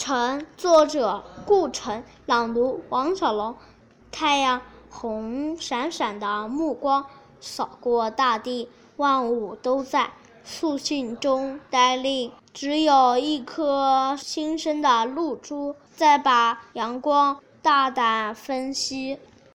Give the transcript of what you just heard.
晨，作者顾城，朗读王小龙。太阳红闪闪的目光扫过大地，万物都在肃静中呆立，只有一颗新生的露珠在把阳光大胆分析。